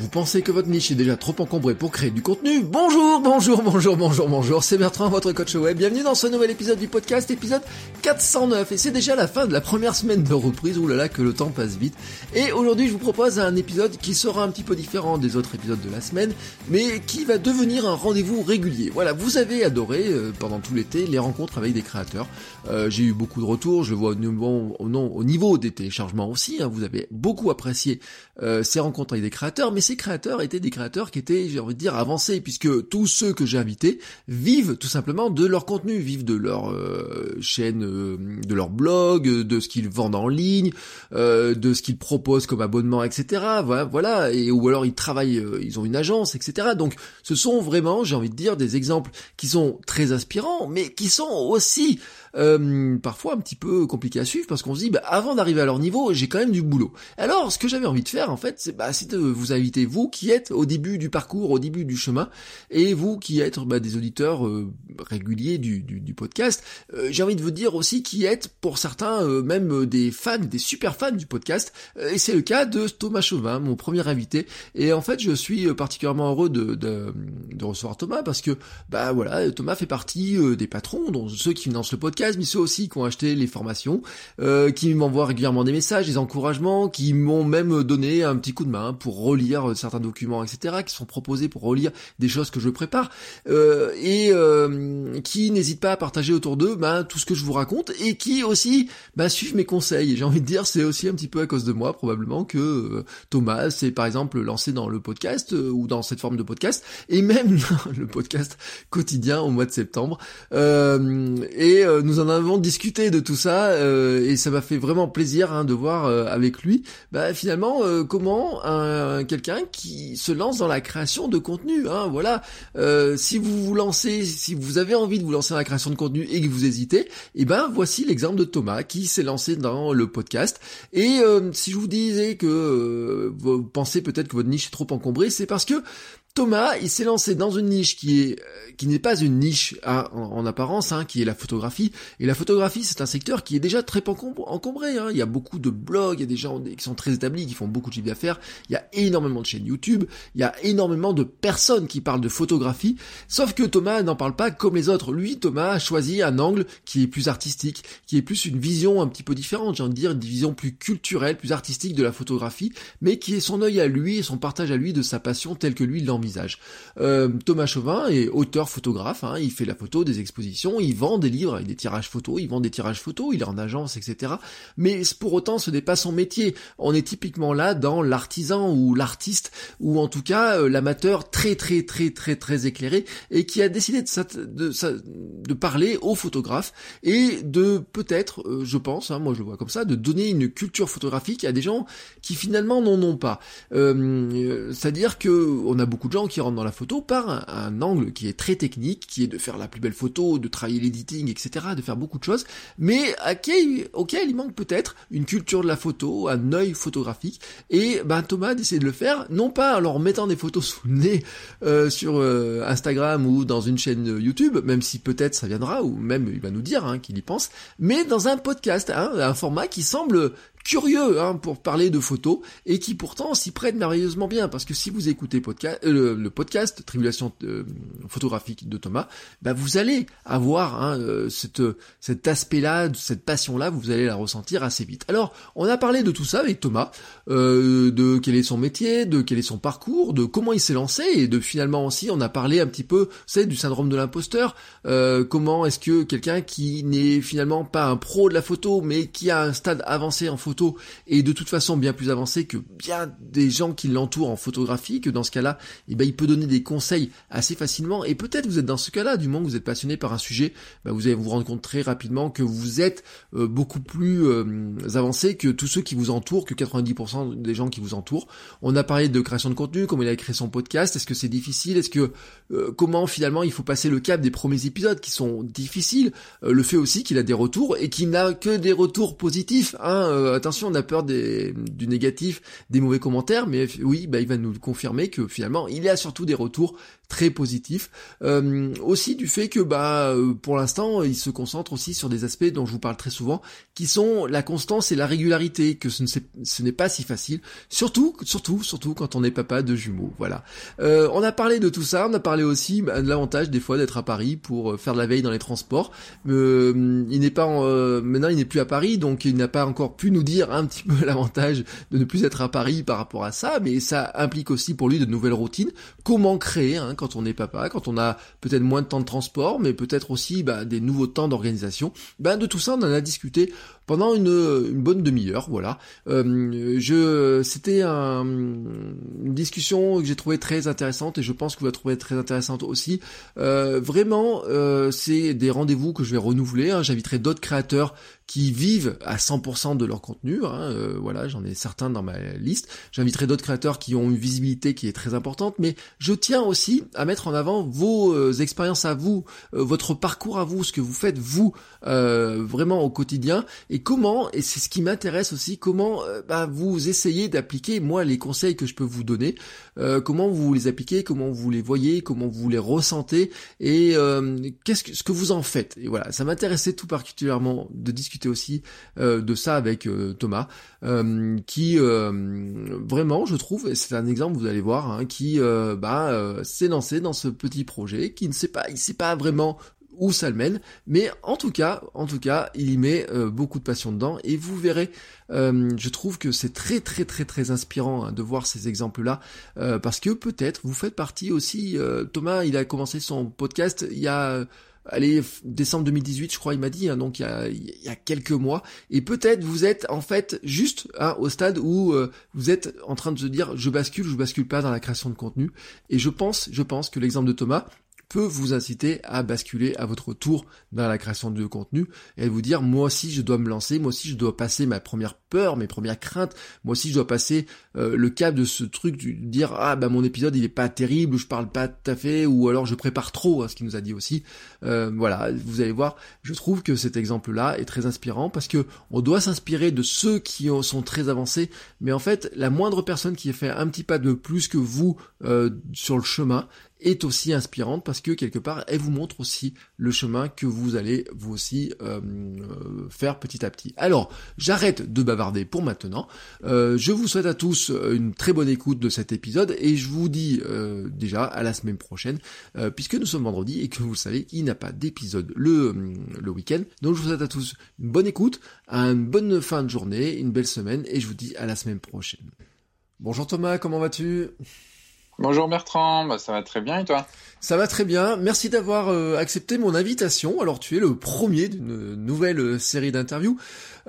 Vous pensez que votre niche est déjà trop encombrée pour créer du contenu Bonjour, bonjour, bonjour, bonjour, bonjour, c'est Bertrand, votre coach web. Bienvenue dans ce nouvel épisode du podcast, épisode 409. Et c'est déjà la fin de la première semaine de reprise, oulala que le temps passe vite. Et aujourd'hui je vous propose un épisode qui sera un petit peu différent des autres épisodes de la semaine, mais qui va devenir un rendez-vous régulier. Voilà, vous avez adoré euh, pendant tout l'été les rencontres avec des créateurs. Euh, J'ai eu beaucoup de retours, je vois au niveau, au, au niveau des téléchargements aussi, hein, vous avez beaucoup apprécié euh, ces rencontres avec des créateurs, mais ces créateurs étaient des créateurs qui étaient, j'ai envie de dire, avancés, puisque tous ceux que j'ai invités vivent tout simplement de leur contenu, vivent de leur euh, chaîne, euh, de leur blog, de ce qu'ils vendent en ligne, euh, de ce qu'ils proposent comme abonnement, etc. Voilà, voilà, et ou alors ils travaillent, ils ont une agence, etc. Donc ce sont vraiment, j'ai envie de dire, des exemples qui sont très inspirants, mais qui sont aussi euh, parfois un petit peu compliqué à suivre parce qu'on se dit bah, avant d'arriver à leur niveau j'ai quand même du boulot. Alors ce que j'avais envie de faire en fait c'est bah, de vous inviter vous qui êtes au début du parcours, au début du chemin et vous qui êtes bah, des auditeurs euh, réguliers du, du, du podcast, euh, j'ai envie de vous dire aussi qui êtes pour certains euh, même des fans, des super fans du podcast et c'est le cas de Thomas Chauvin, mon premier invité et en fait je suis particulièrement heureux de, de, de recevoir Thomas parce que bah voilà Thomas fait partie des patrons, dont ceux qui financent le podcast mais ceux aussi qui ont acheté les formations, euh, qui m'envoient régulièrement des messages, des encouragements, qui m'ont même donné un petit coup de main pour relire certains documents, etc., qui sont proposés pour relire des choses que je prépare, euh, et euh, qui n'hésitent pas à partager autour d'eux ben, tout ce que je vous raconte, et qui aussi ben, suivent mes conseils. J'ai envie de dire, c'est aussi un petit peu à cause de moi, probablement, que Thomas s'est par exemple lancé dans le podcast, ou dans cette forme de podcast, et même le podcast quotidien au mois de septembre. et nous en avons discuté de tout ça euh, et ça m'a fait vraiment plaisir hein, de voir euh, avec lui bah, finalement euh, comment un, quelqu'un qui se lance dans la création de contenu. Hein, voilà, si vous vous lancez, si vous avez envie de vous lancer dans la création de contenu et que vous hésitez, et eh ben voici l'exemple de Thomas qui s'est lancé dans le podcast. Et si je vous disais que vous pensez peut-être que votre niche est trop encombrée, c'est parce que Thomas, il s'est lancé dans une niche qui est qui n'est pas une niche hein, en, apparence, hein, qui est la photographie. Et la photographie, c'est un secteur qui est déjà très encombré. Hein. Il y a beaucoup de blogs, il y a des gens qui sont très établis, qui font beaucoup de chiffre d'affaires. Il y a énormément de chaînes YouTube. Il y a énormément de personnes qui parlent de photographie. Sauf que Thomas n'en parle pas comme les autres. Lui, Thomas a choisi un angle qui est plus artistique, qui est plus une vision un petit peu différente. J'ai envie de dire une vision plus culturelle, plus artistique de la photographie, mais qui est son œil à lui et son partage à lui de sa passion telle que lui l'en visage. Euh, Thomas Chauvin est auteur photographe, hein, il fait la photo des expositions, il vend des livres avec des photos, il vend des tirages photos, il est en agence, etc. Mais pour autant, ce n'est pas son métier. On est typiquement là dans l'artisan ou l'artiste, ou en tout cas euh, l'amateur très très très très très éclairé et qui a décidé de, de, de parler aux photographes et de peut-être, euh, je pense, hein, moi je vois comme ça, de donner une culture photographique à des gens qui finalement n'en ont pas. C'est-à-dire que on a beaucoup gens qui rentrent dans la photo par un, angle qui est très technique, qui est de faire la plus belle photo, de travailler l'editing, etc., faire beaucoup de choses, mais auquel il manque peut-être une culture de la photo, un œil photographique, et ben Thomas décide de le faire, non pas en leur mettant des photos sous le nez euh, sur euh, Instagram ou dans une chaîne YouTube, même si peut-être ça viendra, ou même il va nous dire hein, qu'il y pense, mais dans un podcast, hein, un format qui semble curieux hein, pour parler de photos et qui pourtant s'y prête merveilleusement bien parce que si vous écoutez euh, le, podcast Tribulation euh, photographique de Thomas, bah vous allez avoir hein, euh, cet aspect-là, cette passion-là, vous allez la ressentir assez vite. Alors on a parlé de tout ça avec Thomas, de quel est son métier, de quel est son parcours, de comment il s'est lancé et de finalement aussi on a parlé un petit peu, c'est du syndrome de l'imposteur, comment est-ce que quelqu'un qui n'est finalement pas un pro de la photo mais qui a un stade avancé en photo photo est de toute façon bien plus avancé que bien des gens qui l'entourent en photographie, que dans ce cas-là, eh ben, il peut donner des conseils assez facilement. Et peut-être vous êtes dans ce cas-là, du moment que vous êtes passionné par un sujet, ben, vous allez vous rendre compte très rapidement que vous êtes euh, beaucoup plus euh, avancé que tous ceux qui vous entourent, que 90% des gens qui vous entourent. On a parlé de création de contenu, comment il a créé son podcast, est-ce que c'est difficile, est-ce que euh, comment finalement il faut passer le cap des premiers épisodes qui sont difficiles, le fait aussi qu'il a des retours et qu'il n'a que des retours positifs. Hein, attention, on a peur des, du négatif, des mauvais commentaires, mais oui, bah, il va nous confirmer que finalement il y a surtout des retours très positif. Euh, aussi du fait que bah euh, pour l'instant il se concentre aussi sur des aspects dont je vous parle très souvent, qui sont la constance et la régularité, que ce, n'est pas si facile, surtout surtout surtout quand on est papa de jumeaux. Voilà. Euh, on a parlé de tout ça, on a parlé aussi bah, de l'avantage des fois d'être à Paris pour faire de la veille dans les transports. il n'est pas maintenant il n'est plus à Paris, donc il n'a pas encore pu nous dire un petit peu l'avantage de ne plus être à Paris par rapport à ça, mais ça implique aussi pour lui de nouvelles routines. Comment créer hein, quand on est papa, quand on a peut-être moins de temps de transport, mais peut-être aussi bah, des nouveaux temps d'organisation? Ben, de tout ça, on en a discuté pendant une, bonne demi-heure, voilà. Euh, je, c'était une discussion que j'ai trouvée très intéressante et je pense que vous la trouverez très intéressante aussi. Euh, vraiment, euh, c'est des rendez-vous que je vais renouveler. Hein. J'inviterai d'autres créateurs qui vivent à 100% de leur contenu. Hein. voilà, j'en ai certains dans ma liste. J'inviterai d'autres créateurs qui ont une visibilité qui est très importante, mais je tiens aussi à mettre en avant vos expériences à vous, votre parcours à vous, ce que vous faites vous vraiment au quotidien et comment, et c'est ce qui m'intéresse aussi, comment euh, bah, vous essayez d'appliquer, moi, les conseils que je peux vous donner, euh, comment vous les appliquez, comment vous les voyez, comment vous les ressentez, et euh, qu'est-ce que, ce que vous en faites. Et voilà, ça m'intéressait tout particulièrement de discuter aussi de ça avec Thomas, qui vraiment, je trouve, c'est un exemple, vous allez voir, hein, qui bah, s'est lancé dans ce petit projet, qui ne sait pas, il sait pas vraiment où ça le mène. Mais en tout cas, en tout cas, il y met euh, beaucoup de passion dedans et vous verrez. Euh, je trouve que c'est très très très très inspirant hein, de voir ces exemples-là euh, parce que peut-être vous faites partie aussi. Thomas, il a commencé son podcast il y a allez, décembre 2018, je crois, il m'a dit, hein, donc il y, a, il y, a, quelques mois, et peut-être vous êtes en fait juste hein, au stade où vous êtes en train de se dire, je bascule, je bascule pas dans la création de contenu, et je pense, je pense que l'exemple de Thomas, peut vous inciter à basculer à votre tour dans la création de contenu et vous dire moi aussi je dois me lancer, moi aussi je dois passer ma première peur, mes premières craintes, moi aussi je dois passer euh, le cap de ce truc de dire ah bah mon épisode il est pas terrible, je parle pas tout à fait ou alors je prépare trop, hein, ce qu'il nous a dit aussi. Euh, voilà, vous allez voir, je trouve que cet exemple là est très inspirant parce que on doit s'inspirer de ceux qui sont très avancés, mais en fait la moindre personne qui a fait un petit pas de plus que vous euh, sur le chemin, est aussi inspirante parce que quelque part elle vous montre aussi le chemin que vous allez vous aussi euh, euh, faire petit à petit. Alors j'arrête de bavarder pour maintenant. Euh, je vous souhaite à tous une très bonne écoute de cet épisode et je vous dis déjà à la semaine prochaine puisque nous sommes vendredi et que vous savez il n'y a pas d'épisode le, le week-end. Donc je vous souhaite à tous une bonne écoute, une bonne fin de journée, une belle semaine et je vous dis à la semaine prochaine. Bonjour Thomas, comment vas-tu? Bonjour Bertrand, bah, ça va très bien et toi? Ça va très bien, merci d'avoir euh, accepté mon invitation. Alors tu es le premier d'une nouvelle euh, série d'interviews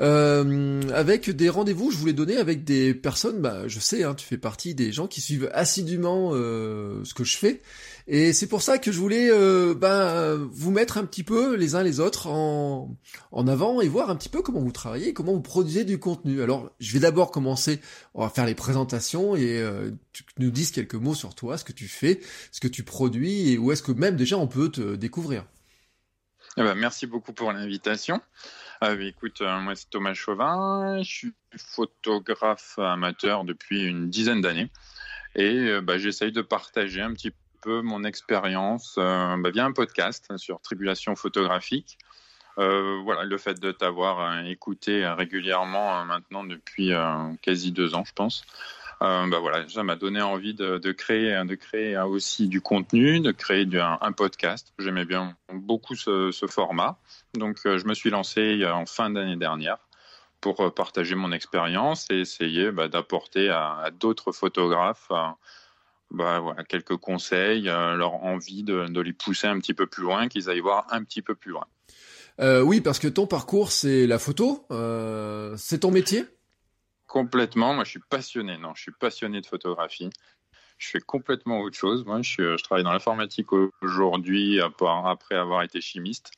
euh, avec des rendez-vous. Je voulais donner avec des personnes, bah, je sais, hein, tu fais partie des gens qui suivent assidûment ce que je fais et c'est pour ça que je voulais euh, ben, vous mettre un petit peu les uns les autres en, en avant et voir un petit peu comment vous travaillez, comment vous produisez du contenu. Alors, je vais d'abord commencer, on va faire les présentations et euh, tu nous dises quelques mots sur toi, ce que tu fais, ce que tu produis et où est-ce que même déjà on peut te découvrir. Eh ben, merci beaucoup pour l'invitation. Euh, écoute, moi c'est Thomas Chauvin, je suis photographe amateur depuis une dizaine d'années et bah, j'essaye de partager un petit peu mon expérience euh, bah, via un podcast sur tribulation photographique. Euh, voilà, le fait de t'avoir euh, écouté régulièrement maintenant depuis quasi deux ans, je pense. bah voilà, ça m'a donné envie de, créer, de créer aussi du contenu, de créer un, podcast. J'aimais bien beaucoup ce, format, donc je me suis lancé en fin d'année dernière pour partager mon expérience et essayer bah, d'apporter à, d'autres photographes bah, voilà, quelques conseils, euh, leur envie de, de, les pousser un petit peu plus loin, qu'ils aillent voir un petit peu plus loin. Euh, oui, parce que ton parcours, c'est la photo, euh, c'est ton métier? Complètement. Moi, je suis passionné. Non, je suis passionné de photographie. Je fais complètement autre chose. Moi, je, je travaille dans l'informatique aujourd'hui après avoir été chimiste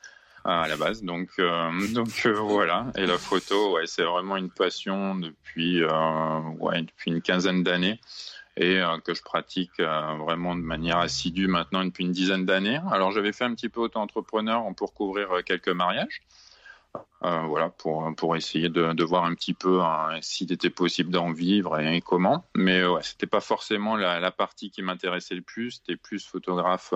à la base. Donc, euh, donc voilà. Et la photo, ouais, c'est vraiment une passion depuis, ouais, depuis une quinzaine d'années et que je pratique vraiment de manière assidue maintenant depuis une dizaine d'années. Alors, j'avais fait un petit peu auto-entrepreneur pour couvrir quelques mariages. voilà, pour, pour essayer de, de voir un petit peu hein, s'il était possible d'en vivre et, comment. Mais ouais, c'était pas forcément la, partie qui m'intéressait le plus. C'était plus photographe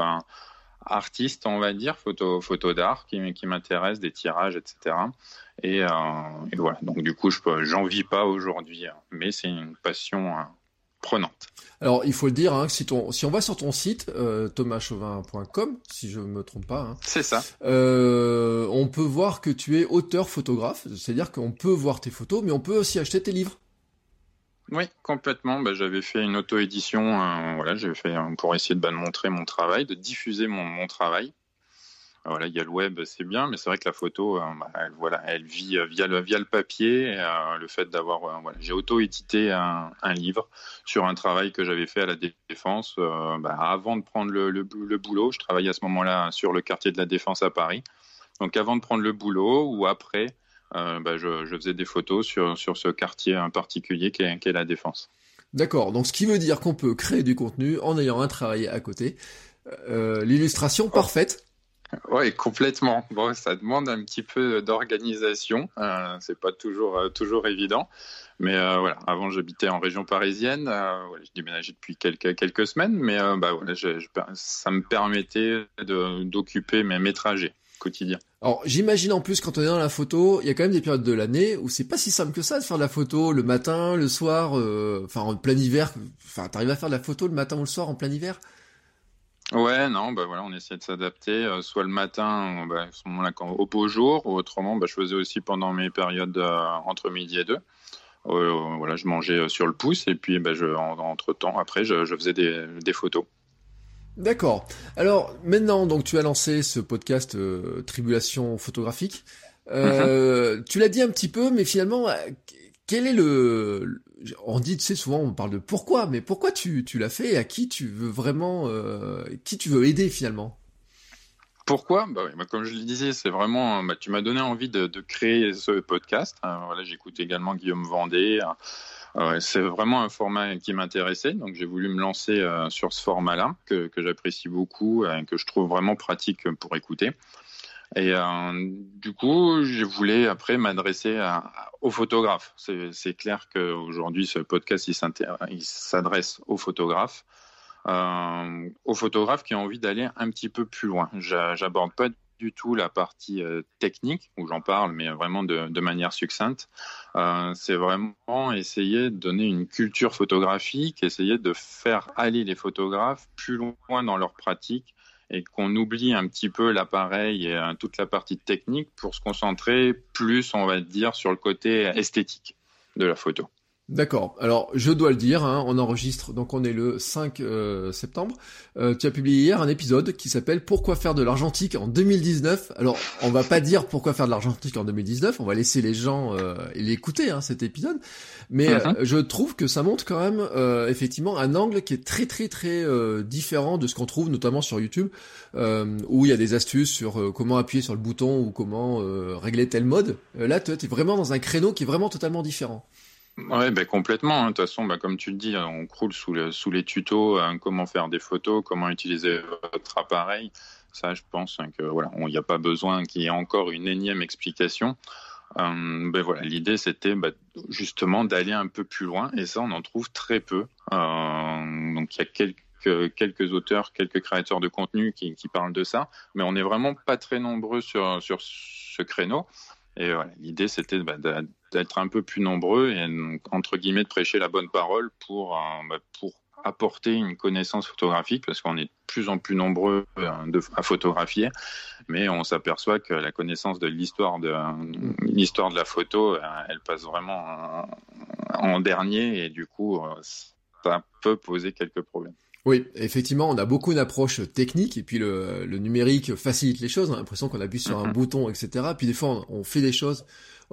artiste, on va dire, photo, photo d'art qui, qui m'intéresse, des tirages, etc. Et, euh, et, voilà, donc du coup, je j'en vis pas aujourd'hui, hein, mais c'est une passion hein, prenante. Alors, il faut le dire, hein, si, ton, si on va sur ton site, euh, thomaschauvin.com, si je me trompe pas, hein, c'est ça. Euh, on peut voir que tu es auteur-photographe, c'est-à-dire qu'on peut voir tes photos, mais on peut aussi acheter tes livres. Oui, complètement. Bah, j'avais fait une auto-édition, euh, voilà, j'avais fait euh, pour essayer de, bah, montrer mon travail, de diffuser mon, mon travail. Voilà, il y a le web, c'est bien, mais c'est vrai que la photo, euh, bah, elle, voilà, elle vit via le, via le papier. le fait d'avoir, voilà, j'ai auto-édité un, un, livre sur un travail que j'avais fait à la défense. Bah, avant de prendre le, le, le, boulot, je travaillais à ce moment-là sur le quartier de la défense à Paris. Donc avant de prendre le boulot ou après, euh, bah, je, je, faisais des photos sur, sur ce quartier en particulier qui est, qui est la Défense. D'accord, donc ce qui veut dire qu'on peut créer du contenu en ayant un travail à côté. Euh, L'illustration oh. parfaite. Oui, complètement. Bon, ça demande un petit peu d'organisation. Euh, c'est pas toujours euh, toujours évident, mais euh, voilà. Avant, j'habitais en région parisienne. Euh, je déménageais depuis quelques quelques semaines, mais bah ça me permettait d'occuper mes, mes trajets quotidien. Alors j'imagine en plus quand on est dans la photo, il y a quand même des périodes de l'année où c'est pas si simple que ça de faire de la photo le matin, le soir, enfin en plein hiver. Enfin t'arrives à faire de la photo le matin ou le soir en plein hiver? Ouais, non, bah voilà, on essaie de s'adapter. Euh, soit le matin, bah, ce moment-là, au beau jour, ou autrement, bah, je faisais aussi pendant mes périodes euh, entre midi et deux. Euh, voilà, je mangeais sur le pouce et puis bah, je, entre temps, après, je, je faisais des, des photos. D'accord. Alors maintenant, donc tu as lancé ce podcast Tribulation photographique. Euh, mhm. Tu l'as dit un petit peu, mais finalement, quel est le On dit, tu sais, souvent on parle de pourquoi, mais pourquoi tu, tu l'as fait et à qui tu veux vraiment, euh, qui tu veux aider finalement? Pourquoi? Bah bah Comme je le disais, c'est vraiment, bah, tu m'as donné envie de, créer ce podcast. voilà, j'écoute également Guillaume Vendée. Ouais, c'est vraiment un format qui m'intéressait, donc j'ai voulu me lancer euh, sur ce format-là, que, que j'apprécie beaucoup et que je trouve vraiment pratique pour écouter. Et euh, du coup, je voulais après m'adresser aux photographes. C'est clair qu'aujourd'hui, ce podcast, il s'adresse aux photographes. Euh, aux photographes qui ont envie d'aller un petit peu plus loin. J'aborde pas du tout la partie euh, technique, où j'en parle, mais vraiment de, manière succincte. Euh, c'est vraiment essayer de donner une culture photographique, essayer de faire aller les photographes plus loin dans leur pratique et qu'on oublie un petit peu l'appareil et euh, toute la partie technique pour se concentrer plus, on va dire, sur le côté esthétique de la photo. D'accord. Alors, je dois le dire, hein, on enregistre, donc on est le 5 euh, septembre. Euh, tu as publié hier un épisode qui s'appelle Pourquoi faire de l'argentique en 2019. Alors, on va pas dire pourquoi faire de l'argentique en 2019, on va laisser les gens euh, l'écouter, hein, cet épisode. Mais euh, je trouve que ça montre quand même, euh, effectivement, un angle qui est très très très différent de ce qu'on trouve notamment sur YouTube, où il y a des astuces sur comment appuyer sur le bouton ou comment régler tel mode. là, tu es vraiment dans un créneau qui est vraiment totalement différent. Oui, ben complètement. Hein. De toute façon, ben, comme tu le dis, on croule sous, le, sous les tutos, hein, comment faire des photos, comment utiliser votre appareil. Ça, je pense hein, que voilà, il n'y a pas besoin qu'il y ait encore une énième explication. Euh, ben voilà, l'idée c'était ben, justement d'aller un peu plus loin, et ça, on en trouve très peu. Euh, donc, il y a quelques auteurs, quelques créateurs de contenu qui, parlent de ça, mais on n'est vraiment pas très nombreux sur ce créneau. Et voilà, l'idée c'était bah, d'être un peu plus nombreux et entre guillemets de prêcher la bonne parole pour, euh, bah, pour apporter une connaissance photographique parce qu'on est de plus en plus nombreux euh, à photographier, mais on s'aperçoit que la connaissance de l'histoire de l'histoire de la photo, euh, elle passe vraiment en dernier et du coup ça peut poser quelques problèmes. Oui, effectivement, on a beaucoup d'approches techniques et puis le, le, numérique facilite les choses. On a l'impression qu'on appuie sur un bouton, etc. Puis des fois, on, fait des choses,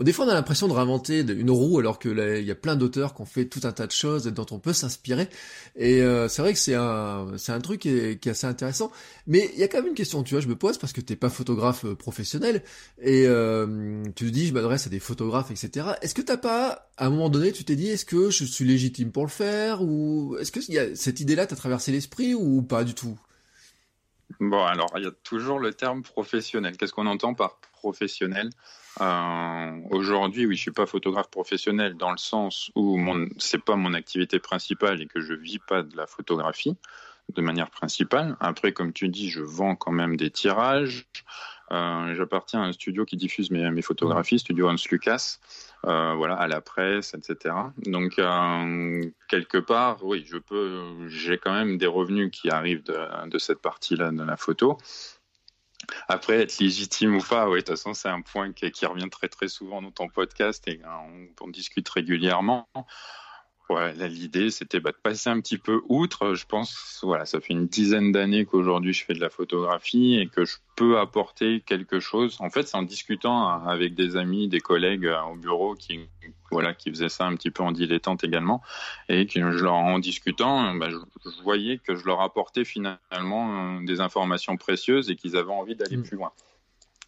des fois on a l'impression de réinventer une roue alors que il y a plein d'auteurs qui ont fait tout un tas de choses dont on peut s'inspirer. Et euh, c'est vrai que c'est un, truc qui est, qui est, assez intéressant. Mais il y a quand même une question, tu vois, je me pose parce que t'es pas photographe euh, professionnel et euh, tu te dis je m'adresse à des photographes, etc. Est-ce que t'as pas, à un moment donné, tu t'es dit est-ce que je suis légitime pour le faire ou est-ce que y a, cette idée-là t'a traversé l'esprit ou pas du tout? Bon, alors il y a toujours le terme professionnel. Qu'est-ce qu'on entend par professionnel? Euh, Aujourd'hui, oui, je suis pas photographe professionnel dans le sens où c'est pas mon activité principale et que je vis pas de la photographie de manière principale. Après, comme tu dis, je vends quand même des tirages. Euh, j'appartiens à un studio qui diffuse mes, photographies, Studio Hans Lucas. Euh, voilà, à la presse, etc. Donc quelque part, oui, je peux, j'ai quand même des revenus qui arrivent de cette partie-là de la photo. Après, être légitime ou pas, oui, de toute façon, c'est un point qui, revient très très souvent dans ton podcast et on, on discute régulièrement. Ouais, l'idée, c'était bah, de passer un petit peu outre. Je pense, voilà, ça fait une dizaine d'années qu'aujourd'hui je fais de la photographie et que je peux apporter quelque chose. En fait, c'est en discutant avec des amis, des collègues euh, au bureau qui, voilà, qui faisaient ça un petit peu en dilettante également, et que je leur, en discutant, bah, je, je, voyais que je leur apportais finalement euh, des informations précieuses et qu'ils avaient envie d'aller mmh. plus loin.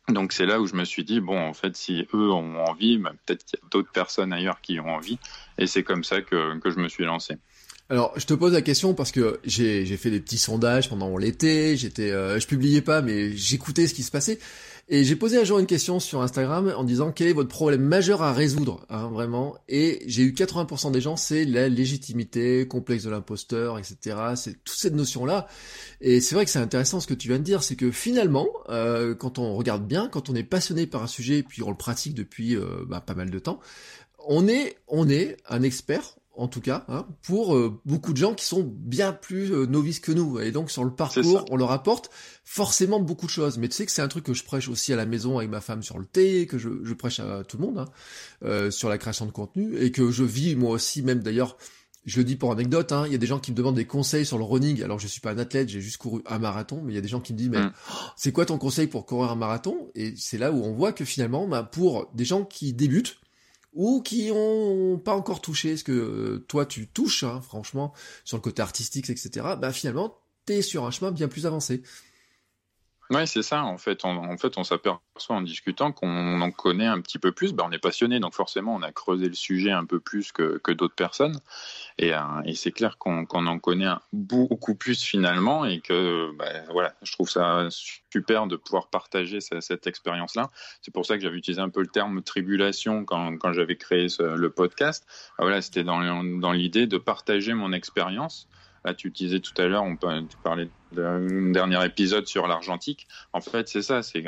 Donc c'est là où je me suis dit, bon, en fait, si eux ont envie, bah, peut-être qu'il y a d'autres personnes ailleurs qui ont envie. Et c'est comme ça que, que je me suis lancé. Alors, je te pose la question parce que j'ai fait des petits sondages pendant l'été, j'étais, euh, je publiais pas, mais j'écoutais ce qui se passait. Et j'ai posé un jour une question sur Instagram en disant quel est votre problème majeur à résoudre, hein, vraiment? Et j'ai eu 80% des gens, c'est la légitimité, complexe de l'imposteur, etc. C'est toute cette notion-là. Et c'est vrai que c'est intéressant ce que tu viens de dire, c'est que finalement, euh, quand on regarde bien, quand on est passionné par un sujet, puis on le pratique depuis euh, bah, pas mal de temps, on est, on est un expert en tout cas, hein, pour euh, beaucoup de gens qui sont bien plus euh, novices que nous. Et donc sur le parcours, on leur apporte forcément beaucoup de choses. Mais tu sais que c'est un truc que je prêche aussi à la maison avec ma femme sur le thé, que je, je prêche à tout le monde hein, euh, sur la création de contenu, et que je vis moi aussi, même d'ailleurs, je le dis pour anecdote, hein, il y a des gens qui me demandent des conseils sur le running. Alors je suis pas un athlète, j'ai juste couru un marathon, mais il y a des gens qui me disent mais mm. oh, c'est quoi ton conseil pour courir un marathon? Et c'est là où on voit que finalement, bah, pour des gens qui débutent, ou qui ont pas encore touché ce que euh, toi tu touches, hein, franchement, sur le côté artistique, etc. Bah finalement, t'es sur un chemin bien plus avancé. Oui, c'est ça. En fait, on, en fait, on s'aperçoit en discutant qu'on en connaît un petit peu plus. Ben, on est passionné, donc forcément, on a creusé le sujet un peu plus que, que d'autres personnes. Et, euh, et c'est clair qu'on en connaît beaucoup plus finalement, et que ben, voilà, je trouve ça super de pouvoir partager cette, expérience-là. C'est pour ça que j'avais utilisé un peu le terme tribulation quand, quand j'avais créé le podcast. Ben, voilà, c'était dans, dans l'idée de partager mon expérience Là, tu disais tout à l'heure, on tu parlais d'un dernier épisode sur l'argentique. En fait, c'est ça, c'est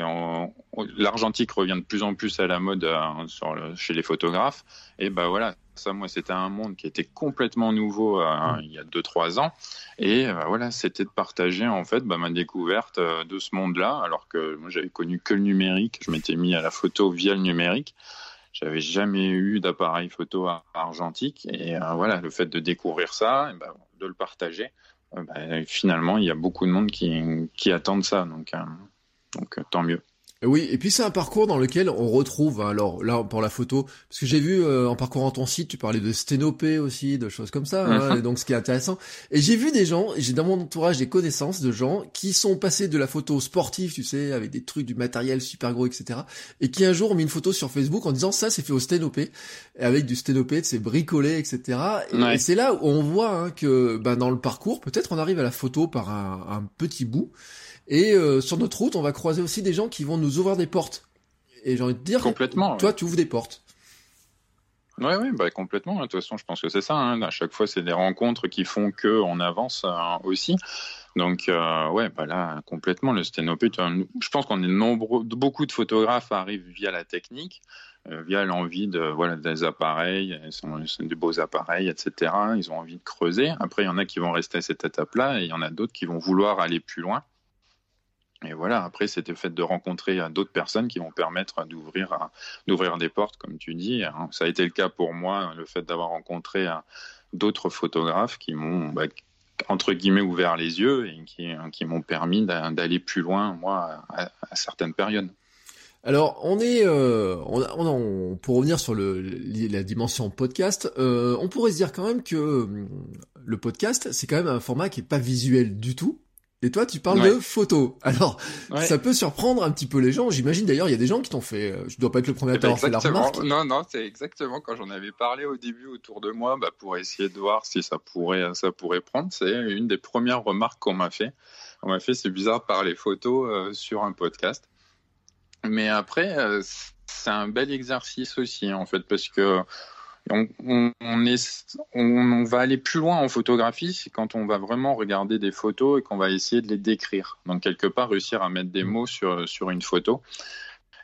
l'argentique revient de plus en plus à la mode euh, sur chez les photographes. Et ben voilà, ça, moi, c'était un monde qui était complètement nouveau euh, il y a 2-3 ans. Et euh, voilà, c'était de partager en fait bah, ma découverte de ce monde-là, alors que moi, j'avais connu que le numérique. Je m'étais mis à la photo via le numérique. J'avais jamais eu d'appareil photo argentique. Et voilà, le fait de découvrir ça, et ben, de le partager, euh, bah, finalement, il y a beaucoup de monde qui, qui attendent ça. Donc, euh, donc euh, tant mieux. Oui, et puis c'est un parcours dans lequel on retrouve, hein, alors là pour la photo, parce que j'ai vu en parcourant ton site, tu parlais de sténopé aussi, de choses comme ça, hein, mhm. donc ce qui est intéressant. Et j'ai vu des gens, j'ai dans mon entourage des connaissances de gens qui sont passés de la photo sportive, tu sais, avec des trucs, du matériel super gros, etc. Et qui un jour ont mis une photo sur Facebook en disant ça c'est fait au sténopé, avec du sténopé, c'est bricolé, etc. Et, c'est là où on voit hein, que ben, dans le parcours, peut-être on arrive à la photo par un, un petit bout. Et euh, sur notre route, on va croiser aussi des gens qui vont nous ouvrir des portes. Et j'ai envie de dire, complètement. Toi, tu ouvres des portes. Oui, oui, bah, complètement. De toute façon, je pense que c'est ça. Hein. À chaque fois, c'est des rencontres qui font que on avance euh, aussi. Donc, euh, ouais, bah là, complètement, le sténopé. Je pense qu'on est nombreux, beaucoup de photographes arrivent via la technique, via l'envie de, voilà, des appareils, sont des beaux appareils, etc. Ils ont envie de creuser. Après, il y en a qui vont rester à cette étape-là, et il y en a d'autres qui vont vouloir aller plus loin. Et voilà, après, c'était le fait de rencontrer euh, d'autres personnes qui vont permettre d'ouvrir, euh, d'ouvrir des portes, comme tu dis. Hein. Ça a été le cas pour moi, le fait d'avoir rencontré euh, d'autres photographes qui m'ont, bah, entre guillemets, ouvert les yeux et qui, m'ont permis d'aller plus loin, moi, à, certaines périodes. Alors, on est, euh, pour revenir sur la dimension podcast, euh, on pourrait se dire quand même que euh, le podcast, c'est quand même un format qui est pas visuel du tout. Et toi, tu parles de photos. Alors, ça peut surprendre un petit peu les gens. J'imagine d'ailleurs, il y a des gens qui t'ont fait. Je dois pas être le premier à eh ben, t'avoir fait la remarque. Non, non, c'est exactement quand j'en avais parlé au début autour de moi, bah, pour essayer de voir si ça pourrait, ça pourrait prendre. C'est une des premières remarques qu'on m'a fait. On m'a fait, c'est bizarre par les photos sur un podcast. Mais après, euh, c'est un bel exercice aussi, en fait, parce que on, on, est, on, va aller plus loin en photographie, c'est quand on va vraiment regarder des photos et qu'on va essayer de les décrire. Donc, quelque part, réussir à mettre des mm. mots sur, sur une photo.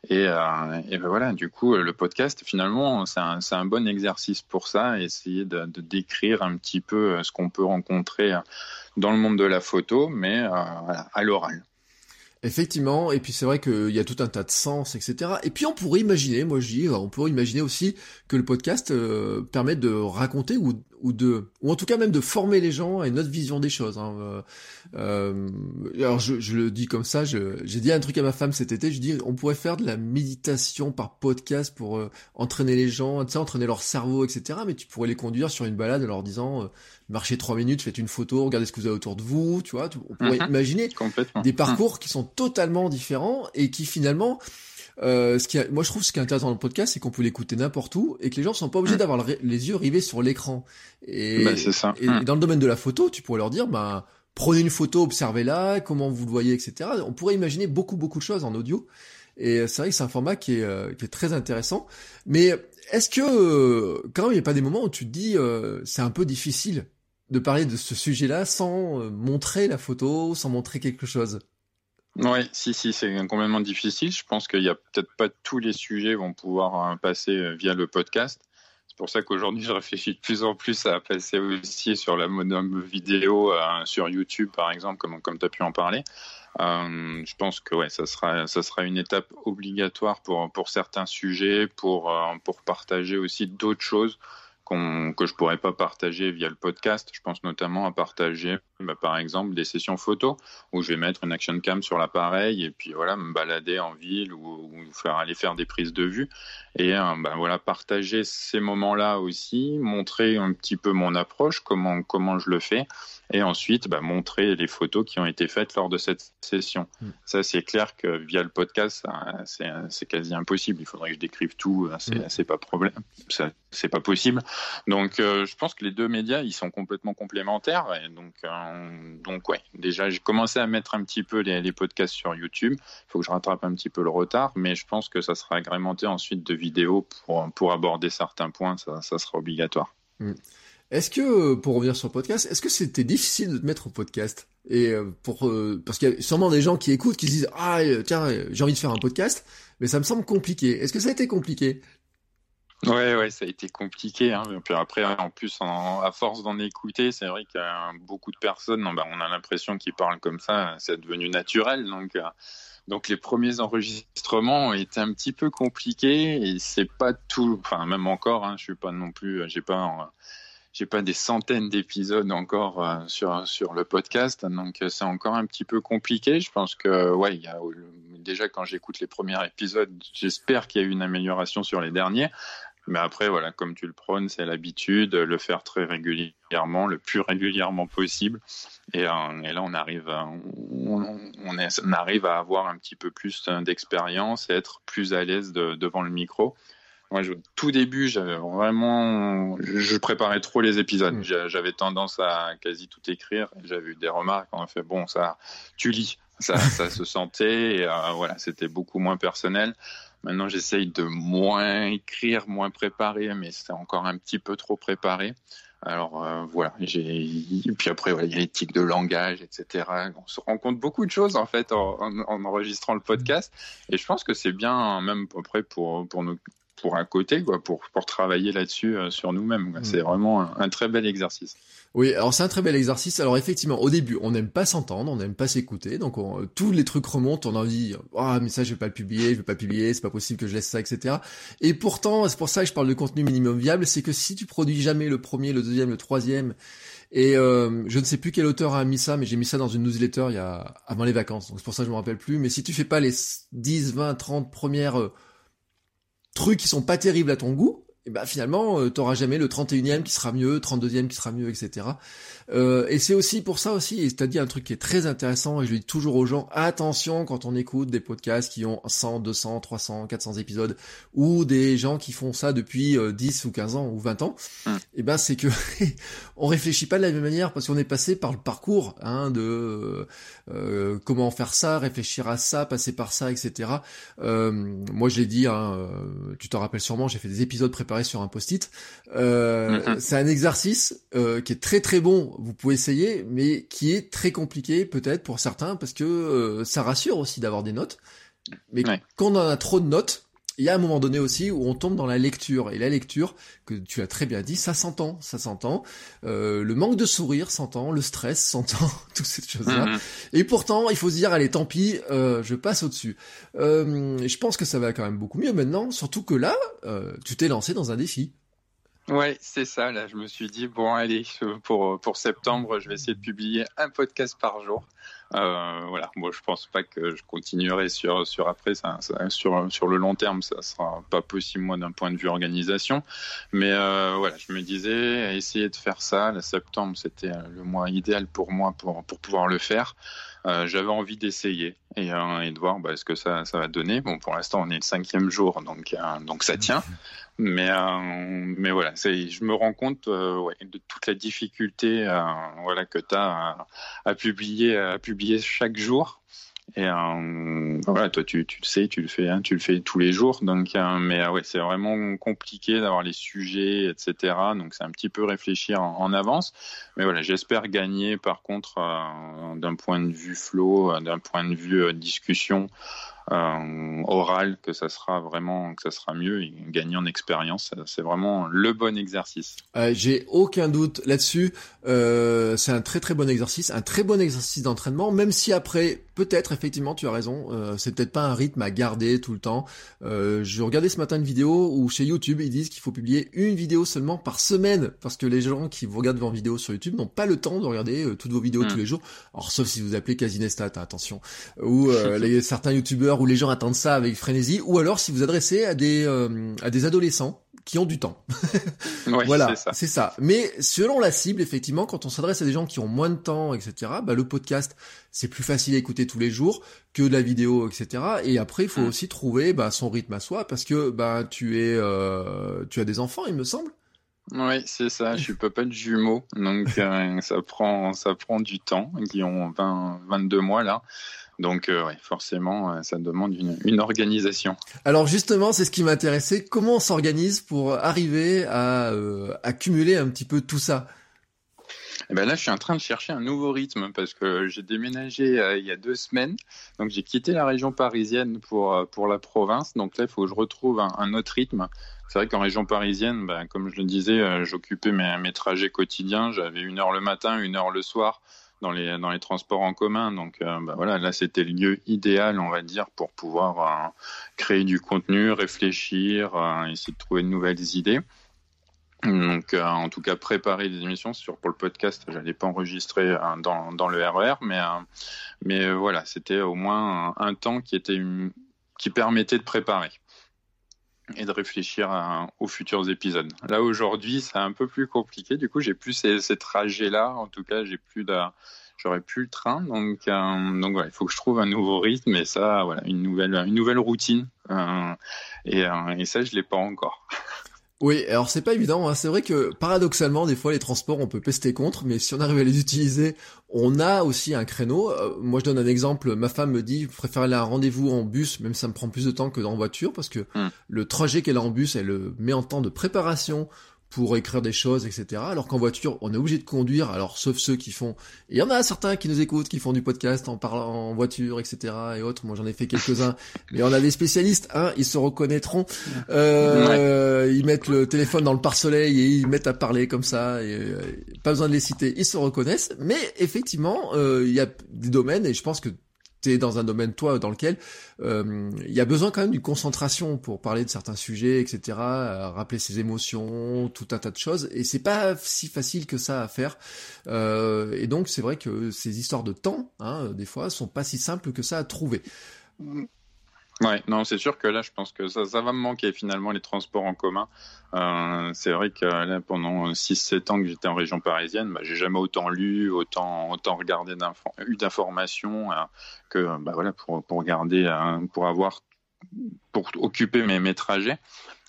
Et, euh, et ben voilà, du coup, le podcast, finalement, c'est un, un, bon exercice pour ça, essayer de, de, décrire un petit peu ce qu'on peut rencontrer dans le monde de la photo, mais euh, voilà, à l'oral. Effectivement, et puis c'est vrai qu'il y a tout un tas de sens, etc. Et puis on pourrait imaginer, moi je dis, on pourrait imaginer aussi que le podcast euh, permet de raconter ou, de, ou en tout cas même de former les gens à une autre vision des choses. Hein. Euh, euh alors je, le dis comme ça, j'ai dit un truc à ma femme cet été, je dis on pourrait faire de la méditation par podcast pour entraîner les gens, entraîner leur cerveau, etc. Mais tu pourrais les conduire sur une balade en leur disant marchez trois minutes, faites une photo, regardez ce que vous avez autour de vous, tu vois. On pourrait mhm. imaginer des parcours qui sont totalement différents et qui finalement, euh, ce qui moi je trouve ce qui est intéressant dans le podcast, c'est qu'on peut l'écouter n'importe où et que les gens sont pas obligés mhm. d'avoir les yeux rivés sur l'écran. Et, bah, ça. et, mhm. dans le domaine de la photo, tu pourrais leur dire, bah prenez une photo, observez-la, comment vous le voyez, etc. On pourrait imaginer beaucoup beaucoup de choses en audio. Et c'est vrai que c'est un format qui est, euh, qui est très intéressant. Mais est-ce que euh, quand même il n'y a pas des moments où tu te dis euh, c'est un peu difficile de parler de ce sujet-là sans euh, montrer la photo, sans montrer quelque chose. Oui, si, si, c'est complètement difficile. Je pense qu'il y a peut-être pas tous les sujets vont pouvoir euh, passer euh, via le podcast. C'est pour ça qu'aujourd'hui, je réfléchis de plus en plus à passer aussi sur la mode vidéo, sur YouTube, par exemple, comme, comme tu as pu en parler. je pense que ouais, ça sera, ça sera une étape obligatoire pour, pour certains sujets, pour, pour partager aussi d'autres choses que je pourrais pas partager via le podcast. Je pense notamment à partager, bah, par exemple, des sessions photos où je vais mettre une action cam sur l'appareil et puis voilà, me balader en ville ou, faire aller faire des prises de vue et euh, bah, voilà, partager ces moments-là aussi, montrer un petit peu mon approche, comment comment je le fais et ensuite bah, montrer les photos qui ont été faites lors de cette session. Mm. Ça, c'est clair que via le podcast, c'est quasi impossible. Il faudrait que je décrive tout. C'est mm. pas problème. C'est pas possible. Donc, euh, je pense que les deux médias, ils sont complètement complémentaires. Et donc, euh, donc ouais. Déjà, j'ai commencé à mettre un petit peu les, podcasts sur YouTube. Il faut que je rattrape un petit peu le retard, mais je pense que ça sera agrémenté ensuite de vidéos pour pour aborder certains points. Ça, ça sera obligatoire. Mm. Est-ce que, pour revenir sur le podcast, est-ce que c'était difficile de te mettre au podcast? Et euh, pour euh, parce qu'il y a sûrement des gens qui écoutent, qui se disent ah tiens j'ai envie de faire un podcast, mais ça me semble compliqué. Est-ce que ça a été compliqué? Ouais, ouais, ça a été compliqué. Hein. Puis après, en plus, à force d'en écouter, c'est vrai qu'il y a beaucoup de personnes, bah, on a l'impression qu'ils parlent comme ça, c'est devenu naturel. Donc, donc les premiers enregistrements ont été un petit peu compliqués et c'est pas tout. Enfin, même encore, hein, je suis pas non plus, j'ai pas j'ai pas des centaines d'épisodes encore euh, sur sur le podcast, donc euh, c'est encore un petit peu compliqué. Je pense que ouais, déjà quand j'écoute les premiers épisodes, j'espère qu'il y a eu une amélioration sur les derniers. Mais après, voilà, comme tu le prônes, c'est l'habitude, le faire très régulièrement, le plus régulièrement possible. Et, euh, et là, on arrive, à, on, on, est, on, arrive à avoir un petit peu plus d'expérience et être plus à l'aise de, devant le micro. Moi, je, tout début, j'avais vraiment, je, préparais trop les épisodes. Mm. J'avais tendance à quasi tout écrire. J'avais eu des remarques. On a fait bon, ça, tu lis. Ça, ça se sentait. Et, euh, voilà, c'était beaucoup moins personnel. Maintenant, j'essaye de moins écrire, moins préparer, mais c'est encore un petit peu trop préparé. Alors euh, voilà, j'ai puis après il y a l'éthique de langage, etc. On se rend compte beaucoup de choses en fait en, en, enregistrant le podcast, et je pense que c'est bien même après pour pour nous pour à côté, quoi, pour, pour travailler là-dessus sur nous-mêmes. Mm. C'est vraiment un, très bel exercice. Oui, alors c'est un très bel exercice. Alors effectivement, au début, on n'aime pas s'entendre, on n'aime pas s'écouter, donc tous les trucs remontent, on a dit ah mais ça je vais pas le publier, je vais pas le publier, c'est pas possible que je laisse ça, etc. Et pourtant, c'est pour ça que je parle de contenu minimum viable, c'est que si tu produis jamais le premier, le deuxième, le troisième, et euh, je ne sais plus quel auteur a mis ça, mais j'ai mis ça dans une newsletter il y a avant les vacances, donc c'est pour ça que je me rappelle plus. Mais si tu fais pas les 10, 20, 30 premières euh, trucs qui sont pas terribles à ton goût, et ben finalement, euh, t'auras jamais le 31e qui sera mieux, 32e qui sera mieux, etc. Euh, et c'est aussi pour ça aussi, et t'as dit un truc qui est très intéressant, et je le dis toujours aux gens, attention quand on écoute des podcasts qui ont 100, 200, 300, 400 épisodes, ou des gens qui font ça depuis 10 euh, ou 15 ans ou 20 ans, hum. et ben c'est que on réfléchit pas de la même manière, parce qu'on est passé par le parcours hein, de euh, comment faire ça, réfléchir à ça, passer par ça, etc. moi je l'ai dit, hein, tu t'en rappelles sûrement, j'ai fait des épisodes préparés sur un post-it. Euh, mm-hmm. C'est un exercice euh, qui est très très bon, vous pouvez essayer, mais qui est très compliqué peut-être pour certains parce que euh, ça rassure aussi d'avoir des notes. Mais quand on a trop de notes, il y a un moment donné aussi où on tombe dans la lecture. Et la lecture, que tu as très bien dit, ça s'entend, ça s'entend. Euh, le manque de sourire s'entend, le stress s'entend, toutes ces choses-là. Mm-hmm. Et pourtant, il faut se dire, allez, tant pis, euh, je passe au-dessus. Euh, je pense que ça va quand même beaucoup mieux maintenant, surtout que là, euh, tu t'es lancé dans un défi. Ouais, c'est ça. Là, je me suis dit bon, allez, pour pour septembre, je vais essayer de publier un podcast par jour. Euh, voilà. Moi, je pense pas que je continuerai sur sur après. Ça, sur sur le long terme, ça sera pas possible moi d'un point de vue organisation. Mais euh, voilà, je me disais essayer de faire ça. Le septembre, c'était le mois idéal pour moi pour pour pouvoir le faire. Euh, j'avais envie d'essayer et, euh, et, de voir bah, ce que ça, ça va donner. Bon, pour l'instant, on est le cinquième jour, donc, euh, donc ça tient. Mais, mais voilà, je me rends compte ouais, de toute la difficulté voilà, que tu as à, à, publier, à publier chaque jour. Et euh, voilà, toi tu, tu le sais, tu le fais, hein, tu le fais tous les jours. Donc, euh, mais euh, ouais, c'est vraiment compliqué d'avoir les sujets, etc. Donc c'est un petit peu réfléchir en, avance. Mais voilà, j'espère gagner par contre d'un point de vue flow, d'un point de vue discussion euh, oral que ça sera vraiment que ça sera mieux et gagner en expérience c'est vraiment le bon exercice. Euh, j'ai aucun doute là-dessus. Euh, c'est un très très bon exercice un très bon exercice d'entraînement même si après peut-être effectivement tu as raison euh, c'est peut-être pas un rythme à garder tout le temps. Euh, je regardais ce matin une vidéo où chez YouTube ils disent qu'il faut publier une vidéo seulement par semaine parce que les gens qui vous regardent vos vidéos sur YouTube n'ont pas le temps de regarder euh, toutes vos vidéos tous hmm. les jours. Alors sauf si vous appelez Casinestat attention. Ou les, certains youtubeurs où les gens attendent ça avec frénésie, ou alors si vous adressez à des euh, à des adolescents qui ont du temps. voilà, c'est ça. Mais selon la cible, effectivement, quand on s'adresse à des gens qui ont moins de temps, etc., bah, le podcast, c'est plus facile à écouter tous les jours que de la vidéo, etc. Et après, il faut mm. aussi trouver bah, son rythme à soi, parce que bah, tu es, euh, tu as des enfants, il me semble. Oui, c'est ça. Je suis papa de jumeaux, donc euh, ça prend ça prend du temps. Qui ont 20, 22 mois là. Donc euh, forcément, euh, ça demande une, organisation. Alors justement, c'est ce qui m'intéressait. Comment on s'organise pour arriver à euh, accumuler un petit peu tout ça? Eh ben là, je suis en train de chercher un nouveau rythme parce que j'ai déménagé il y a deux semaines. Donc, j'ai quitté la région parisienne pour, pour la province. Donc là, il faut que je retrouve un, autre rythme. C'est vrai qu'en région parisienne, ben, comme je le disais, j'occupais mes, mes trajets quotidiens. J'avais une heure le matin, une heure le soir dans les, dans les transports en commun. Donc euh, bah voilà, là c'était le lieu idéal, on va dire, pour pouvoir euh, créer du contenu, réfléchir, euh, essayer de trouver de nouvelles idées. Donc, en tout cas, préparer des émissions sur pour le podcast. J'allais pas enregistrer dans, dans le RER, e mais mais voilà, c'était au moins un, temps qui était qui permettait de préparer et de réfléchir aux futurs épisodes. Là aujourd'hui, c'est un peu plus compliqué. Du coup, j'ai plus ces, ces trajets-là. En tout cas, j'ai plus de, j'aurais plus le train. Donc, euh, donc voilà, il faut que je trouve un nouveau rythme et ça, voilà, une nouvelle, une nouvelle routine. Euh, et, euh, et ça, je l'ai pas encore. Oui, alors c'est pas évident, hein. c'est vrai que paradoxalement, des fois les transports on peut pester contre, mais si on arrive à les utiliser, on a aussi un créneau. Euh, moi je donne un exemple, ma femme me dit, je préfère aller à un rendez-vous en bus, même si ça me prend plus de temps que dans voiture, parce que hmm. le trajet qu'elle a en bus, elle le met en temps de préparation pour écrire des choses, etc. Alors qu'en voiture, on est obligé de conduire, alors sauf ceux qui font... Il y en a certains qui nous écoutent, qui font du podcast en parlant en voiture, etc. et autres. Moi, j'en ai fait quelques-uns. mais on a des spécialistes, hein, ils se reconnaîtront. Euh, Ils mettent le téléphone dans le pare-soleil et ils mettent à parler comme ça. Et, euh, pas besoin de les citer, ils se reconnaissent. Mais effectivement, euh, il y a des domaines, et je pense que dans un domaine toi dans lequel euh, il y a besoin quand même d'une concentration pour parler de certains sujets, etc. rappeler ses émotions, tout un tas de choses, et c'est pas si facile que ça à faire. Euh, et donc c'est vrai que ces histoires de temps, hein, des fois, sont pas si simples que ça à trouver. Ouais, non, c'est sûr que là, je pense que ça, ça va me manquer finalement les transports en commun. Euh, c'est vrai que là, pendant 6-7 ans que j'étais en région parisienne, bah, j'ai jamais autant lu, autant, autant regardé eu d'informations euh, que bah, voilà pour pour regarder, euh, pour avoir, pour occuper mes, mes trajets.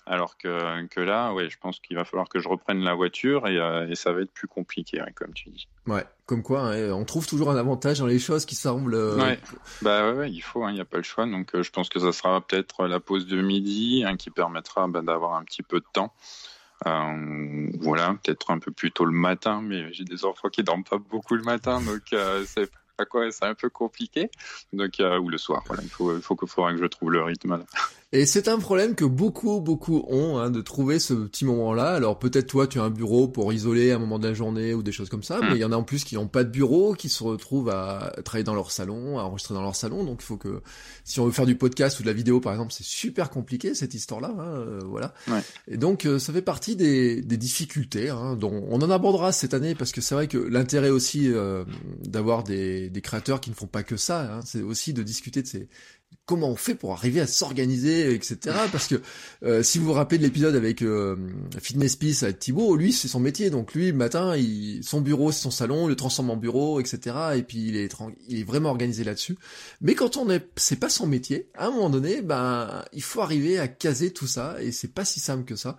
Alors que, que là, ouais, je pense qu'il va falloir que je reprenne la voiture et, euh, et ça va être plus compliqué, comme tu dis. Ouais, comme quoi, hein, on trouve toujours un avantage dans les choses qui semblent. Euh, ouais, bah ouais, il faut, il hein, n'y a pas le choix. Donc euh, je pense que ça sera peut-être la pause de midi hein, qui permettra bah, d'avoir un petit peu de temps. voilà, peut-être un peu plus tôt le matin, mais j'ai des enfants qui dorment pas beaucoup le matin, donc c'est quoi, c'est un peu compliqué. Donc, ou le soir, voilà, il faut, il faut que, faudra que je trouve le rythme. Là. Et c'est un problème que beaucoup, beaucoup ont, hein, de trouver ce petit moment-là. Alors peut-être toi, tu as un bureau pour isoler un moment de la journée ou des choses comme ça, mais il y en a en plus qui n'ont pas de bureau, qui se retrouvent à travailler dans leur salon, à enregistrer dans leur salon. Donc il faut que, si on veut faire du podcast ou de la vidéo par exemple, c'est super compliqué cette histoire-là. Hein, euh, voilà. Ouais. Et donc euh, ça fait partie des, des difficultés, hein, dont on en abordera cette année parce que c'est vrai que l'intérêt aussi euh, d'avoir des, des créateurs qui ne font pas que ça, hein, c'est aussi de discuter de ces comment on fait pour arriver à s'organiser, etc. Parce que euh, si vous vous rappelez de l'épisode avec euh, Fitness Peace avec Thibaut, lui c'est son métier, donc lui matin, il, son bureau c'est son salon, il le transforme en bureau, etc. Et puis il est, il est vraiment organisé là-dessus. Mais quand on est, c'est pas son métier, à un moment donné, ben il faut arriver à caser tout ça, et c'est pas si simple que ça.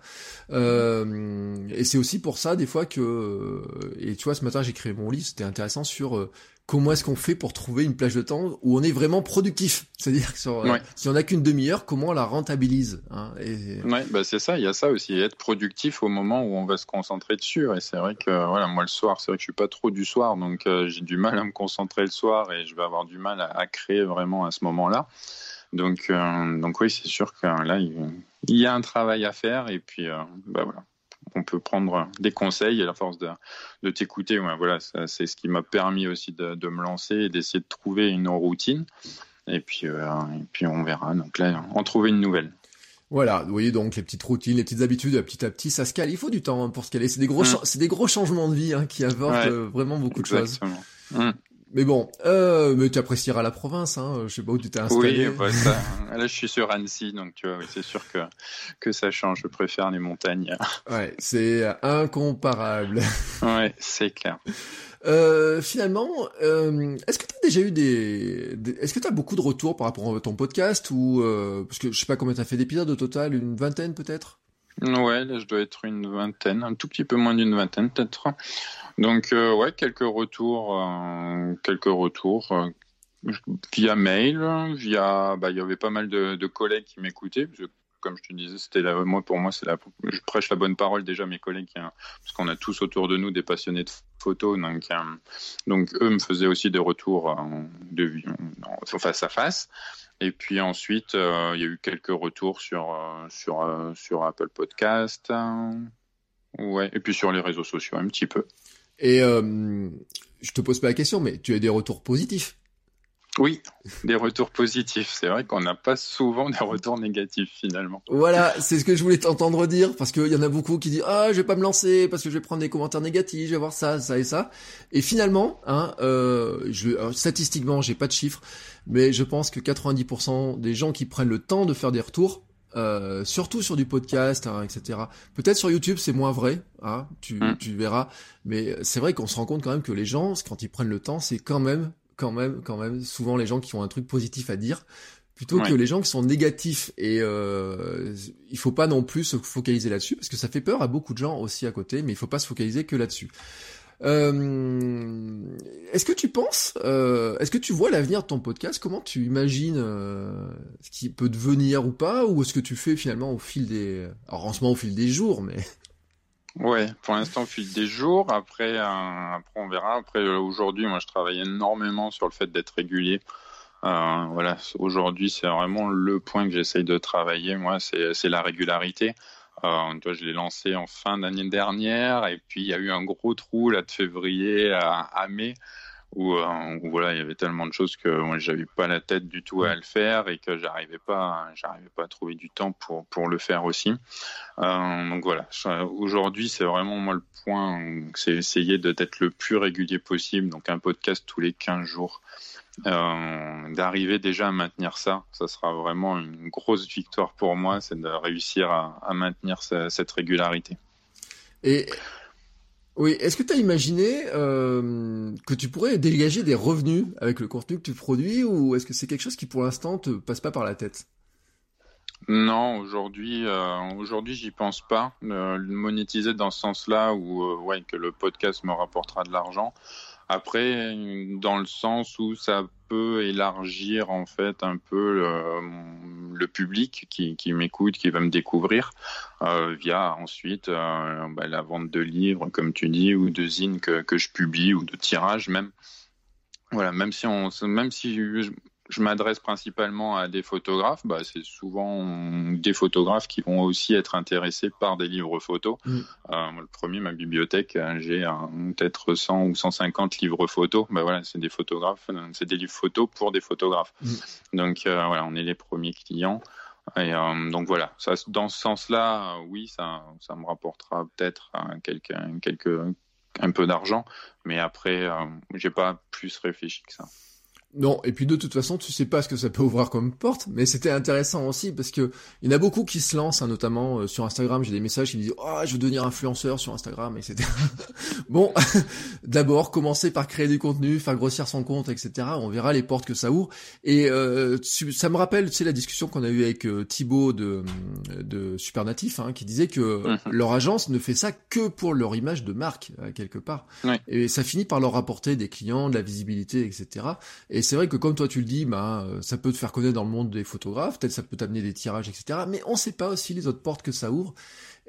Euh, et c'est aussi pour ça des fois que, et tu vois, ce matin j'ai créé mon livre, c'était intéressant sur comment est-ce qu'on fait pour trouver une plage de temps où on est vraiment productif? C'est-à-dire que euh, si on n'a qu'une demi-heure, comment on la rentabilise hein? Et... Ouais, bah c'est ça, il y a ça aussi, être productif au moment où on va se concentrer dessus. Et c'est vrai que voilà, moi le soir, c'est vrai que je suis pas trop du soir, donc euh, j'ai du mal à me concentrer le soir et je vais avoir du mal à, créer vraiment à ce moment-là. Donc, euh, donc oui, c'est sûr que là, il, y a un travail à faire et puis bah voilà on peut prendre des conseils et la force de, de t'écouter, voilà, c'est ce qui m'a permis aussi de, me lancer et d'essayer de trouver une routine. Et puis, euh, et puis on verra. Donc là, en trouver une nouvelle. Voilà, vous voyez donc les petites routines, les petites habitudes, petit à petit, ça se cale. Il faut du temps hein, pour se caler. C'est des gros, mm. c'est des gros changements de vie hein, qui apportent euh, vraiment beaucoup de choses. Mm. Mais bon, euh, mais tu apprécieras la province, hein. Je sais pas où tu t'es installé. Oui, ça, là je suis sur Annecy, donc tu vois, c'est sûr que que ça change. Je préfère les montagnes. Ouais, c'est incomparable. Ouais, c'est clair. Euh, finalement, euh, est-ce que tu as déjà eu des, est-ce que tu as beaucoup de retours par rapport à ton podcast ou euh, parce que je sais pas combien tu as fait d'épisodes au total, une vingtaine peut-être? Ouais, là je dois être une vingtaine, un tout petit peu moins d'une vingtaine peut-être. Donc euh, ouais, quelques retours, euh, quelques retours euh, via mail, via, bah il y avait pas mal de, collègues qui m'écoutaient. Comme je te disais, c'était la, moi pour moi c'est la, je prêche la bonne parole déjà mes collègues, hein, parce qu'on a tous autour de nous des passionnés de photos, donc donc eux me faisaient aussi des retours de face à face. Et puis ensuite, il y a eu quelques retours sur sur sur Apple Podcast, ouais, et puis sur les réseaux sociaux un petit peu. Et euh, je te pose pas la question, mais tu as des retours positifs oui, des retours positifs. C'est vrai qu'on n'a pas souvent des retours négatifs finalement. Voilà, c'est ce que je voulais t'entendre dire parce qu'il y en a beaucoup qui disent ah je vais pas me lancer parce que je vais prendre des commentaires négatifs, je vais voir ça, ça et ça. Et finalement, hein, euh, je, euh, statistiquement, j'ai pas de chiffres, mais je pense que 90% des gens qui prennent le temps de faire des retours euh, surtout sur du podcast, hein, etc. Peut-être sur YouTube c'est moins vrai, hein, tu, mm. tu verras, mais c'est vrai qu'on se rend compte quand même que les gens, quand ils prennent le temps, c'est quand même, quand même, quand même, souvent les gens qui ont un truc positif à dire, plutôt que les gens qui sont négatifs. Et euh, il faut pas non plus se focaliser là-dessus, parce que ça fait peur à beaucoup de gens aussi à côté, mais il faut pas se focaliser que là-dessus. Euh, est-ce que tu penses, euh, est-ce que tu vois l'avenir de ton podcast? Comment tu imagines euh, ce qui peut devenir ou pas? Ou est-ce que tu fais finalement au fil des, alors en ce moment au fil des jours, mais Ouais, pour l'instant, au fil des jours. Après, après on verra. Après, aujourd'hui, moi, je travaille énormément sur le fait d'être régulier. voilà, aujourd'hui, c'est vraiment le point que j'essaye de travailler. Moi, c'est la régularité. Euh, je l'ai lancé en fin d'année dernière, et puis il y a eu un gros trou là de février à, mai. Euh, où, voilà, il y avait tellement de choses que moi j'avais pas la tête du tout à le faire et que j'arrivais pas, j'arrivais pas à trouver du temps pour pour le faire aussi. Euh, donc voilà, aujourd'hui c'est vraiment moi le point, c'est essayer d'être le plus régulier possible. Donc un podcast tous les 15 jours. Euh, d'arriver déjà à maintenir ça, ça sera vraiment une grosse victoire pour moi, c'est de réussir à, maintenir cette régularité. Et oui, est-ce que tu as imaginé euh, que tu pourrais dégager des revenus avec le contenu que tu produis ou est-ce que c'est quelque chose qui pour l'instant te passe pas par la tête? Non, aujourd'hui, euh, aujourd'hui, j'y pense pas. le monétiser dans ce sens-là, ou ouais, que le podcast me rapportera de l'argent. Après, dans le sens où ça peut élargir en fait un peu le, public qui, m'écoute, qui va me découvrir, euh, via ensuite euh, bah, la vente de livres, comme tu dis, ou de zines que, que je publie, ou de tirages même. Voilà, même si on, même si je m'adresse principalement à des photographes, bah, c'est souvent des photographes qui vont aussi être intéressés par des livres photos. Mm. Euh, le premier, ma bibliothèque, euh, j'ai peut-être 100 ou 150 livres photos. Bah, voilà, c'est des photographes, euh, c'est des livres photos pour des photographes. Mm. Donc voilà, on est les premiers clients. Et donc voilà, ça, dans ce sens-là, oui, ça, ça me rapportera peut-être quelques, quelques, un peu d'argent, mais après, j'ai pas plus réfléchi que ça. Non, et puis de toute façon, tu sais pas ce que ça peut ouvrir comme porte, mais c'était intéressant aussi parce que il y en a beaucoup qui se lancent, hein, notamment euh, sur Instagram. J'ai des messages qui me disent "Oh, je veux devenir influenceur sur Instagram", etc. bon, d'abord commencer par créer du contenu, faire grossir son compte, etc. On verra les portes que ça ouvre. Et euh, ça me rappelle, tu sais, la discussion qu'on a eue avec euh, Thibaut de, de Supernatif, hein, qui disait que mhm. leur agence ne fait ça que pour leur image de marque quelque part, et ça finit par leur apporter des clients, de la visibilité, etc. Et c'est vrai que comme toi tu le dis, bah, euh, ça peut te faire connaître dans le monde des photographes, peut-être ça peut t'amener des tirages, etc. Mais on sait pas aussi les autres portes que ça ouvre.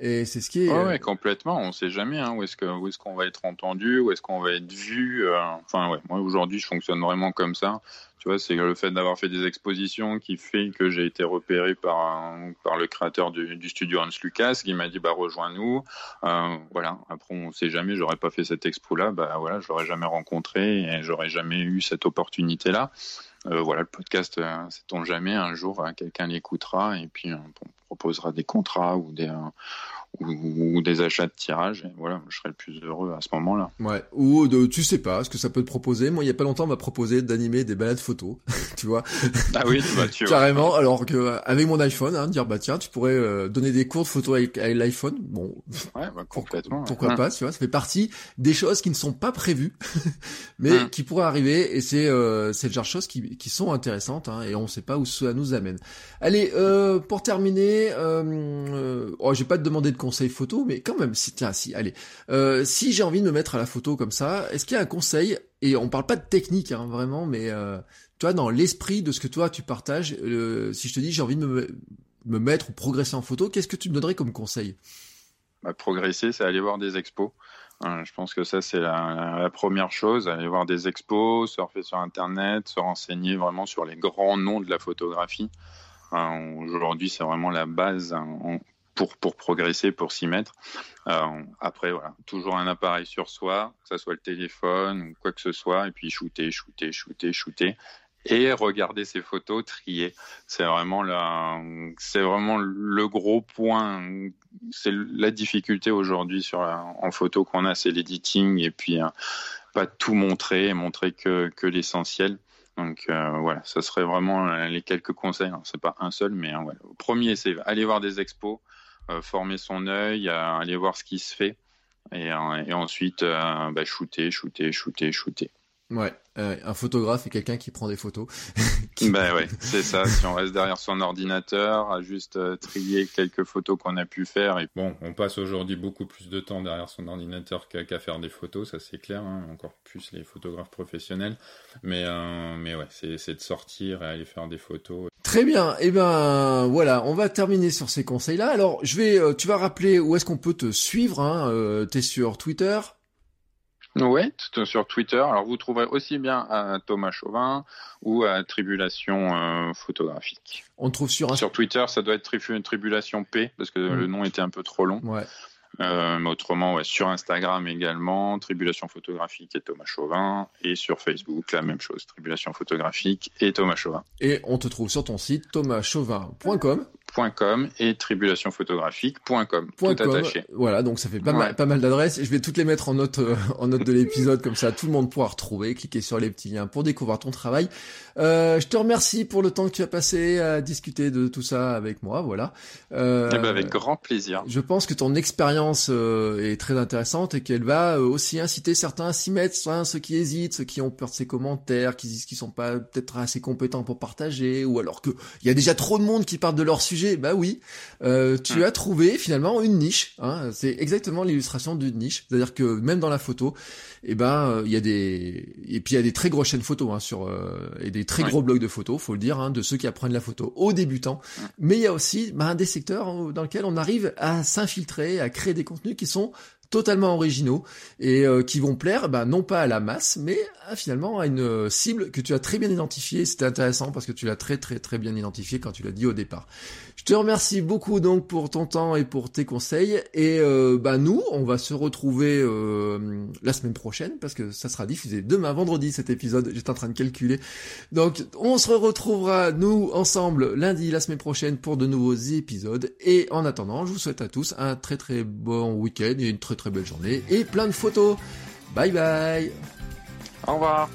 Et c'est ce qui est. Oh ouais, complètement. On sait jamais hein, où est-ce qu'on va être entendu, où est-ce qu'on va être vu. Euh, enfin ouais, moi aujourd'hui je fonctionne vraiment comme ça. Tu vois, c'est le fait d'avoir fait des expositions qui fait que j'ai été repéré par par le créateur du, du, studio Hans Lucas qui m'a dit bah rejoins-nous. Euh, voilà. Après on sait jamais, j'aurais pas fait cette expo là, bah voilà, je l'aurais jamais rencontré et j'aurais jamais eu cette opportunité là. Euh, voilà, le podcast, euh, sait-on jamais, un jour euh, quelqu'un l'écoutera et puis on proposera des contrats ou des, ou, des achats de tirage. Et voilà, je serais le plus heureux à ce moment-là. Ouais. Ou de, tu sais pas ce que ça peut te proposer. Moi, il y a pas longtemps, on m'a proposé d'animer des balades photos. tu vois. Ah oui, bah, tu vois. Carrément. Alors que avec mon iPhone, hein, dire bah tiens, tu pourrais euh, donner des cours de photos avec, l'iPhone. Bon. Ouais, bah, complètement. Pourquoi, pas, tu vois. Ça fait partie des choses qui ne sont pas prévues, mais hum. qui pourraient arriver. Et c'est euh, c'est le genre de choses qui, qui sont intéressantes. Hein, et on sait pas où ça nous amène. Allez, euh, pour terminer, euh, euh oh, j'ai pas te demander de conseil photo, mais quand même, si, tiens, si, allez, euh, si j'ai envie de me mettre à la photo comme ça, est-ce qu'il y a un conseil Et on parle pas de technique, hein, vraiment, mais euh, tu vois, dans l'esprit de ce que toi tu partages, euh, si je te dis j'ai envie de me, me mettre ou progresser en photo, qu'est-ce que tu me donnerais comme conseil? Bah, Progresser, c'est aller voir des expos. Je pense que ça, c'est la, première chose, aller voir des expos, surfer sur Internet, se renseigner vraiment sur les grands noms de la photographie. Aujourd'hui, c'est vraiment la base. Hein pour, pour progresser, pour s'y mettre. Euh, après, voilà, toujours un appareil sur soi, que ce soit le téléphone ou quoi que ce soit, et puis shooter, shooter, shooter, shooter. Et regarder ces photos, trier. C'est vraiment, vraiment le gros point. C'est la difficulté aujourd'hui en photo qu'on a, c'est l'editing et puis euh, pas tout montrer, montrer que, que l'essentiel. Donc euh, voilà, ça serait vraiment les quelques conseils. C'est pas un seul, mais voilà. premier, c'est aller voir des expos, former son œil, aller voir ce qui se fait, et, euh, ensuite euh, bah, shooter, shooter, shooter, shooter. Ouais, euh, un photographe est quelqu'un qui prend des photos. Ben ouais, c'est ça. Si on reste derrière son ordinateur, à juste euh, trier quelques photos qu'on a pu faire. Et bon, on passe aujourd'hui beaucoup plus de temps derrière son ordinateur qu'à faire des photos, ça c'est clair. Hein, encore plus les photographes professionnels. Mais euh, mais ouais, c'est de sortir et aller faire des photos. Très bien. Et eh ben voilà, on va terminer sur ces conseils-là. Alors je vais, tu vas rappeler où est-ce qu'on peut te suivre. Hein, T'es sur Twitter? Oui, sur Twitter. Alors vous trouverez aussi bien à Thomas Chauvin ou à Tribulation euh, Photographique. On trouve sur Sur Twitter, ça doit être Tribulation P parce que le hmm. nom était un peu trop long. Ouais. Euh, mais autrement, ouais, sur Instagram également, Tribulation Photographique et Thomas Chauvin. Et sur Facebook, la même chose, Tribulation Photographique et Thomas Chauvin. Et on te trouve sur ton site thomaschauvin.com .com et tribulationphotographique.com tout attaché. Voilà, donc ça fait pas mal, pas mal d'adresses. Je vais toutes les mettre en note, euh, en note de l'épisode, comme ça tout le monde pourra retrouver, cliquer sur les petits liens pour découvrir ton travail. Euh, je te remercie pour le temps que tu as passé à discuter de tout ça avec moi, voilà. Euh, eh ben avec grand plaisir. Je pense que ton expérience euh, est très intéressante et qu'elle va euh, aussi inciter certains à s'y mettre, hein, ceux qui hésitent, ceux qui ont peur de ces commentaires, qui disent qu'ils sont pas peut-être assez compétents pour partager, ou alors que il y a déjà trop de monde qui parle de leur sujet bah oui, euh, tu hmm. as trouvé finalement une niche. Hein, c'est exactement l'illustration d'une niche. C'est-à-dire que même dans la photo, eh ben euh, il y a des et puis il y a des très grosses chaînes photos hein, sur euh, et des très gros blogs de photos, faut le dire, hein, de ceux qui apprennent la photo aux débutants. Mais il y a aussi bah, des secteurs dans lesquels on arrive à s'infiltrer, à créer des contenus qui sont totalement originaux et euh, qui vont plaire, bah, non pas à la masse, mais finalement à une cible que tu as très bien identifiée. C'était intéressant parce que tu l'as très très très bien identifié quand tu l'as dit au départ. Je te remercie beaucoup donc pour ton temps et pour tes conseils. Et euh, bah nous, on va se retrouver euh, la semaine prochaine parce que ça sera diffusé demain vendredi cet épisode. J'étais en train de calculer. Donc on se retrouvera nous ensemble lundi la semaine prochaine pour de nouveaux épisodes. Et en attendant, je vous souhaite à tous un très très bon week-end et une très très belle journée et plein de photos. Bye bye. Au revoir.